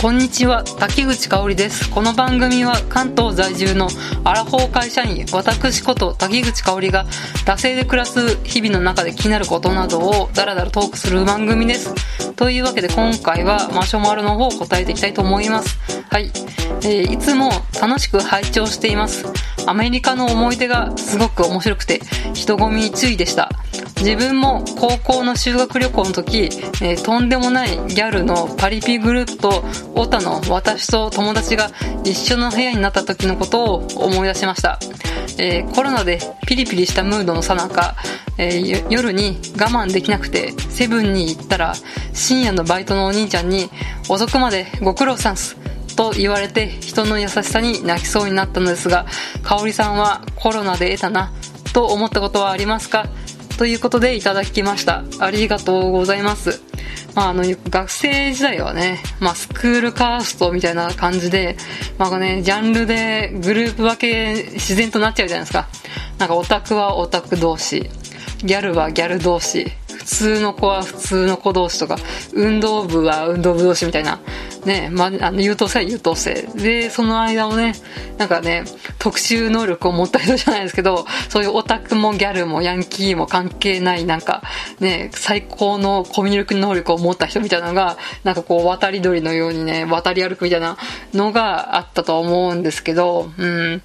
こんにちは滝口香織です。この番組は関東在住のアラフォー会社員私こと滝口香織が惰性で暮らす日々の中で気になることなどをダラダラトークする番組です。というわけで今回はマシュマロの方を答えていきたいと思います。はい、えー、いつも楽しく拝聴しています。アメリカの思い出がすごく面白くて人混みに注意でした。自分も高校の修学旅行の時、えー、とんでもないギャルのパリピグループとオタの私と友達が一緒の部屋になった時のことを思い出しました、えー、コロナでピリピリしたムードのさなか、えー、夜に我慢できなくてセブンに行ったら深夜のバイトのお兄ちゃんに遅くまでご苦労さんすと言われて人の優しさに泣きそうになったのですが香織さんはコロナで得たなと思ったことはありますか？ということでいただきました。ありがとうございます。まあ、あの、学生時代はね、まあ、スクールカーストみたいな感じで、まあね、ジャンルでグループ分け自然となっちゃうじゃないですか。なんかオタクはオタク同士、ギャルはギャル同士、普通の子は普通の子同士とか、運動部は運動部同士みたいな、ね、まあ、の優等生優等生。で、その間をね、なんかね、特殊能力を持った人じゃないですけど、そういうオタクもギャルもヤンキーも関係ない、なんか、ね、最高のコミュ力能力を持った人みたいなのが、なんかこう、渡り鳥のようにね、渡り歩くみたいなのがあったと思うんですけど、うん。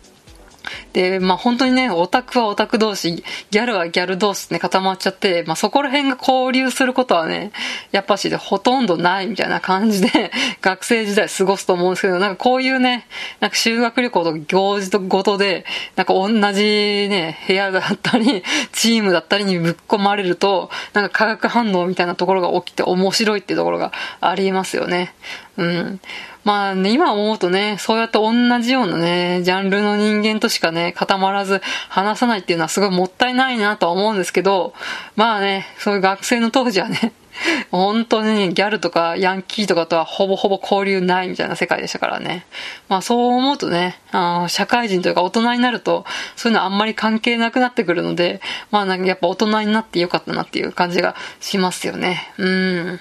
で、まあ本当にね、オタクはオタク同士、ギャルはギャル同士ね、固まっちゃって、まあそこら辺が交流することはね、やっぱしほとんどないみたいな感じで、学生時代過ごすと思うんですけど、なんかこういうね、なんか修学旅行と行事とごとで、なんか同じね、部屋だったり、チームだったりにぶっ込まれると、なんか化学反応みたいなところが起きて面白いっていうところがありますよね。うん。まあね、今思うとね、そうやって同じようなね、ジャンルの人間としかね、固まらず話さないっていうのはすごいもったいないなとは思うんですけど、まあね、そういう学生の当時はね、本当にギャルとかヤンキーとかとはほぼほぼ交流ないみたいな世界でしたからね。まあそう思うとね、あ社会人というか大人になると、そういうのあんまり関係なくなってくるので、まあなんかやっぱ大人になってよかったなっていう感じがしますよね。うん。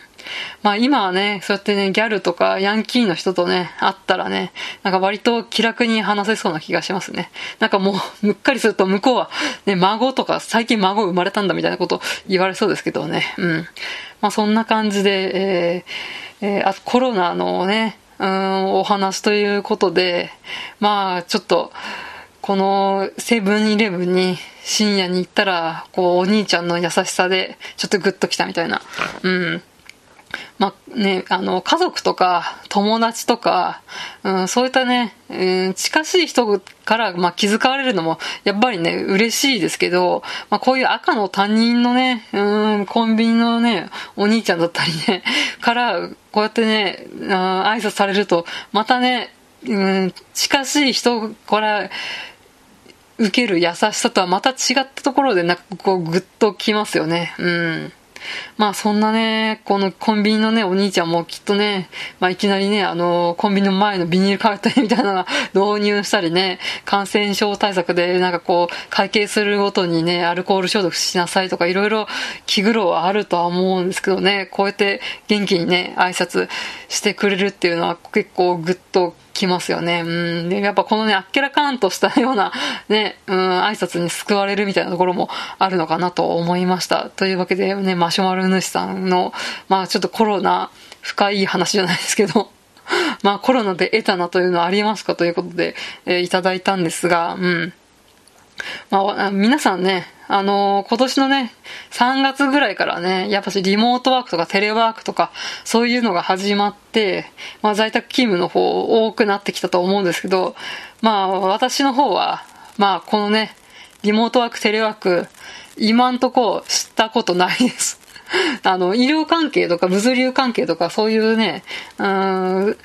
まあ今はね、そうやってね、ギャルとかヤンキーの人とね、会ったらね、なんか割と気楽に話せそうな気がしますね。なんかもう、むっかりすると向こうは、ね、孫とか最近孫生まれたんだみたいなこと言われそうですけどね。うん。まあそんな感じで、えー、えー、あコロナのね、うん、お話ということで、まあちょっと、このセブンイレブンに深夜に行ったら、こう、お兄ちゃんの優しさで、ちょっとグッときたみたいな。うん。まあね、あの、家族とか友達とか、うん、そういったね、うん、近しい人から、まあ、気遣われるのも、やっぱりね、嬉しいですけど、まあ、こういう赤の他人のね、うん、コンビニのね、お兄ちゃんだったりね、から、こうやってね、あ挨拶されると、またね、うん、近しい人から、受ける優しさとはまた違ったところで、なんかこう、ぐっときますよね。うん。まあそんなね、このコンビニのね、お兄ちゃんもきっとね、まあいきなりね、あの、コンビニの前のビニールカーテみたいなの 導入したりね、感染症対策でなんかこう、会計するごとにね、アルコール消毒しなさいとかいろいろ気苦労はあるとは思うんですけどね、こうやって元気にね、挨拶してくれるっていうのは結構ぐっときますよね。うん。で、やっぱこのね、あっけらかんとしたような、ね、うん、挨拶に救われるみたいなところもあるのかなと思いました。というわけでね、マシュマロ主さんの、まあちょっとコロナ、深い話じゃないですけど、まあコロナで得たなというのはありますか？ということで、えー、いただいたんですが、うん。まあ、皆さんね、あのー、今年のね、3月ぐらいからね、やっぱしリモートワークとかテレワークとか、そういうのが始まって、まあ在宅勤務の方多くなってきたと思うんですけど、まあ私の方は、まあこのね、リモートワーク、テレワーク、今んとこ知ったことないです。あの、医療関係とか物流関係とかそういうね、うん、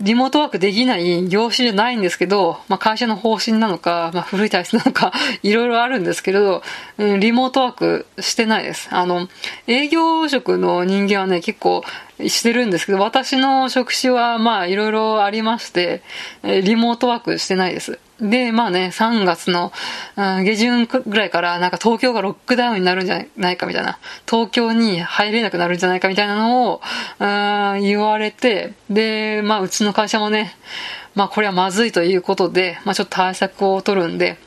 リモートワークできない業種じゃないんですけど、まあ、会社の方針なのか、まあ、古い体質なのか、いろいろあるんですけれど、うん、リモートワークしてないです。あの、営業職の人間はね、結構してるんですけど、私の職種はまあいろいろありまして、リモートワークしてないです。で、まあね、3月の、うん、下旬ぐらいからなんか東京がロックダウンになるんじゃないかみたいな、東京に入れなくなるんじゃないかみたいなのを、うん、言われて、で、まあうちの会社もね、まあこれはまずいということで、まあちょっと対策を取るんで、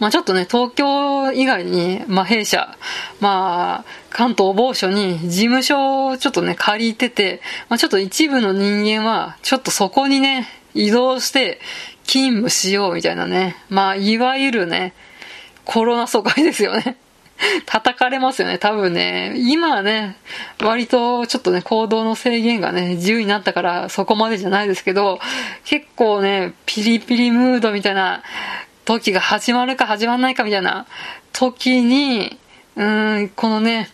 まあちょっとね、東京以外に、まあ弊社、まあ関東某所に事務所をちょっとね、借りてて、まあちょっと一部の人間は、ちょっとそこにね、移動して勤務しようみたいなね。まあいわゆるね、コロナ疎開ですよね。叩かれますよね、多分ね。今はね、割とちょっとね、行動の制限がね、自由になったからそこまでじゃないですけど、結構ね、ピリピリムードみたいな時が始まるか始まらないかみたいな時に、うーん、このね、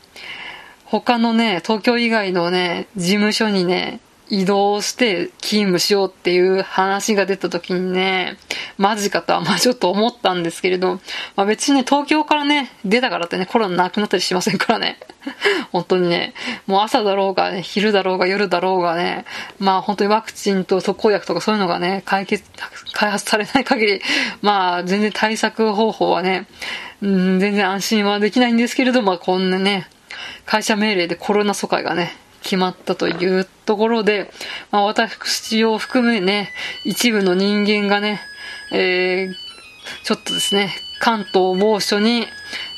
他のね、東京以外のね、事務所にね、移動して勤務しようっていう話が出た時にね、マジかとはまあちょっと思ったんですけれど、まあ別にね、東京からね、出たからってね、コロナなくなったりしませんからね。本当にね、もう朝だろうがね、昼だろうが夜だろうがね、まあ本当にワクチンと特効薬とかそういうのがね、解決、開発されない限り、まあ全然対策方法はね、うん、全然安心はできないんですけれど、まあこんなね、会社命令でコロナ疎開がね、決まったというところで、まあ、私を含めね、一部の人間がね、えー、ちょっとですね、関東某所に、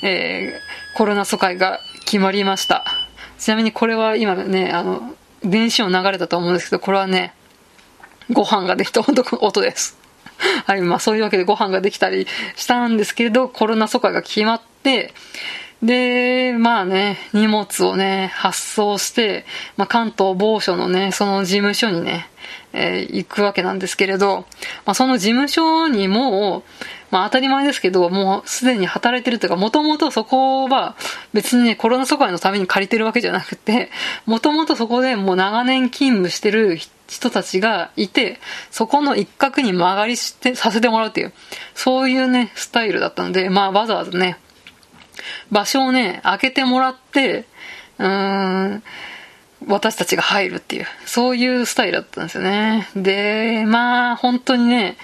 えー、コロナ疎開が決まりました。ちなみにこれは今ね、あの、電子音流れたと思うんですけど、これはね、ご飯ができた音です。はい、まあそういうわけでご飯ができたりしたんですけど、コロナ疎開が決まって、で、まあね、荷物をね、発送して、まあ、関東某所のね、その事務所にね、えー、行くわけなんですけれど、まあ、その事務所にもまあ当たり前ですけど、もうすでに働いてるというか、もともとそこは別にね、コロナ疎開のために借りてるわけじゃなくて、もともとそこでもう長年勤務してる人たちがいて、そこの一角に曲がりして、させてもらうっていう、そういうね、スタイルだったので、まあわざわざね、場所をね、開けてもらって、うーん、私たちが入るっていう、そういうスタイルだったんですよね。で、まあ、本当にね、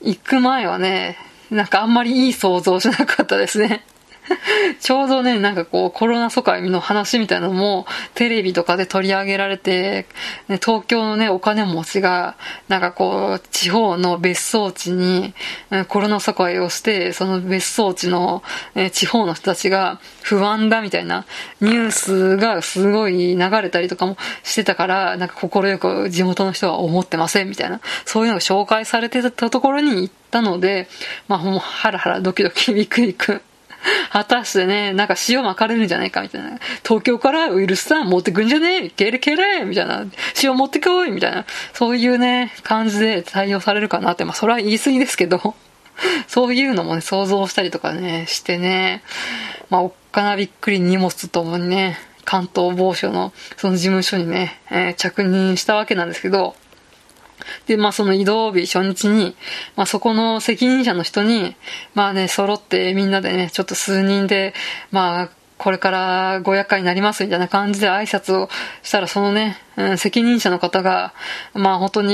行く前はね、なんかあんまりいい想像しなかったですね。ちょうどね、なんかこう、コロナ疎開の話みたいなのも、テレビとかで取り上げられて、ね、東京のね、お金持ちが、なんかこう、地方の別荘地に、コロナ疎開をして、その別荘地の、え地方の人たちが不安だみたいなニュースがすごい流れたりとかもしてたから、なんか快く地元の人は思ってませんみたいな、そういうのが紹介されてたところに行ったので、まあもうハラハラドキドキビクビク果たしてね、なんか塩巻かれるんじゃないかみたいな。東京からウイルスさん持ってくんじゃねえけれけれみたいな。塩持ってこいみたいな。そういうね、感じで対応されるかなって。まあそれは言い過ぎですけど。そういうのもね、想像したりとかね、してね。まあおっかなびっくり荷物ともにね、関東某所のその事務所にね、えー、着任したわけなんですけど、で、まあその移動日初日に、まあそこの責任者の人に、まあね、揃ってみんなでね、ちょっと数人で、まあ、これからご厄介になりますみたいな感じで挨拶をしたら、そのね、うん、責任者の方が、まあ本当に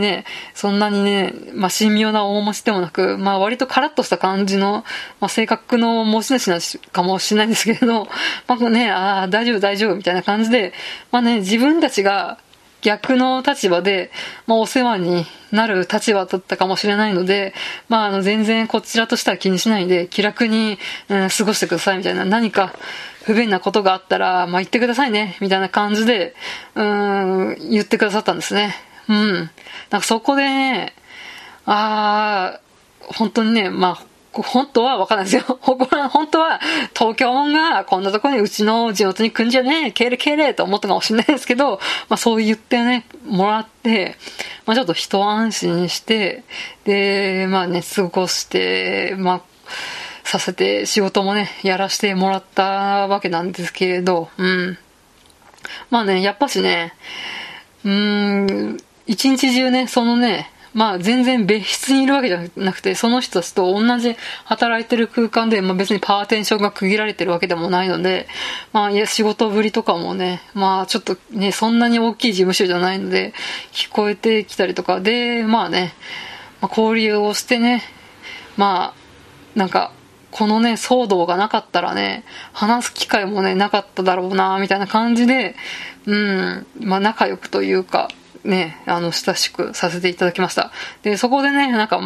ね、そんなにね、まあ神妙な面持ちでもなく、まあ割とカラッとした感じの、まあ性格の持ち主なかもしれないんですけれど、まあね、ああ、大丈夫大丈夫みたいな感じで、まあね、自分たちが、逆の立場で、まあ、お世話になる立場だったかもしれないので、まあ、あの、全然こちらとしては気にしないで、気楽に、うん、過ごしてくださいみたいな、何か不便なことがあったら、まあ、言ってくださいね、みたいな感じで、うん、言ってくださったんですね。うん。なんかそこでね、ああ、本当にね、まあ、本当はわかんないですよ。本当は東京もんがこんなとこにうちの地元に来んじゃねえ、けれけれと思ったかもしれないですけど、まあそう言ってね、もらって、まあちょっと一安心して、で、まあね、過ごして、まあ、させて仕事もね、やらせてもらったわけなんですけれど、うん。まあね、やっぱしね、うーん、一日中ね、そのね、まあ全然別室にいるわけじゃなくて、その人たちと同じ働いてる空間で、まあ別にパーテンションが区切られてるわけでもないので、まあいや仕事ぶりとかもね、まあちょっとね、そんなに大きい事務所じゃないので、聞こえてきたりとか。で、まあね、まあ、交流をしてね、まあ、なんか、このね、騒動がなかったらね、話す機会もね、なかっただろうな、みたいな感じで、うん、まあ仲良くというか、ね、あの、親しくさせていただきました。で、そこでね、なんか、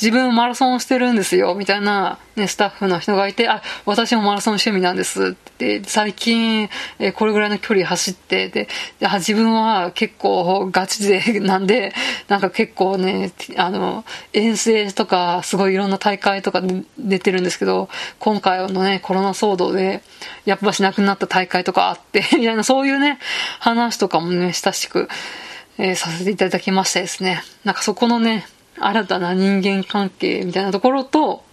自分マラソンしてるんですよ、みたいな、ね、スタッフの人がいて、あ、私もマラソン趣味なんです。って、最近、えこれぐらいの距離走って、で、で自分は結構ガチ勢 なんで、なんか結構ね、あの、遠征とか、すごいいろんな大会とか出てるんですけど、今回のね、コロナ騒動で、やっぱしなくなった大会とかあって、みたいな、そういうね、話とかもね、親しく、えー、させていただきましてですね、なんかそこのね、新たな人間関係みたいなところと、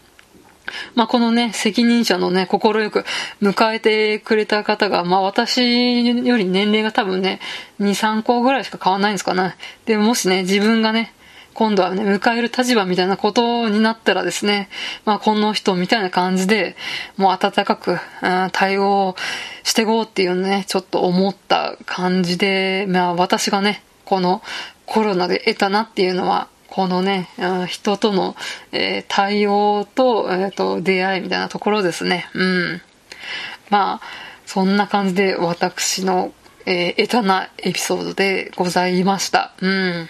まあ、このね、責任者のね、心よく迎えてくれた方が、まあ、私より年齢が多分ね、2、3個ぐらいしか変わらないんですかね。で、もしね、自分がね、今度はね、迎える立場みたいなことになったらですね、まあ、この人みたいな感じで、もう温かく、うん、対応していこうっていうね、ちょっと思った感じで、まあ、私がね、このコロナで得たなっていうのは、このね、人との、え、対応と、えー、と、出会いみたいなところですね。うん。まあ、そんな感じで私の、えー、得たなエピソードでございました。うん。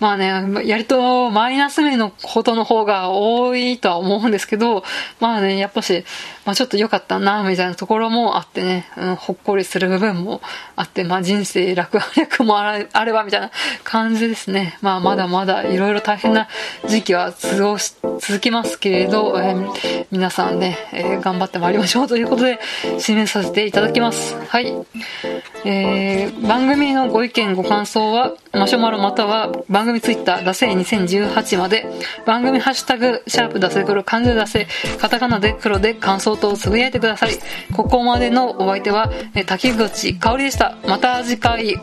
まあね、やりとマイナス面のことの方が多いとは思うんですけど、まあね、やっぱし、まあちょっと良かったな、みたいなところもあってね、うん、ほっこりする部分もあって、まあ人生楽々もあれば、みたいな感じですね。まあまだまだいろいろ大変な時期は過ごし、続きますけれど、えー、皆さんね、えー、頑張ってまいりましょうということで、締めさせていただきます。はい。えー、番組のご意見、ご感想は、マシュマロまたは番組ツイッター、ダセ2018まで、番組ハッシュタグ、シャープダセ黒、漢字ダセ、カタカナで黒で感想等をつぶやいてください。ここまでのお相手は、滝口香織でした。また次回。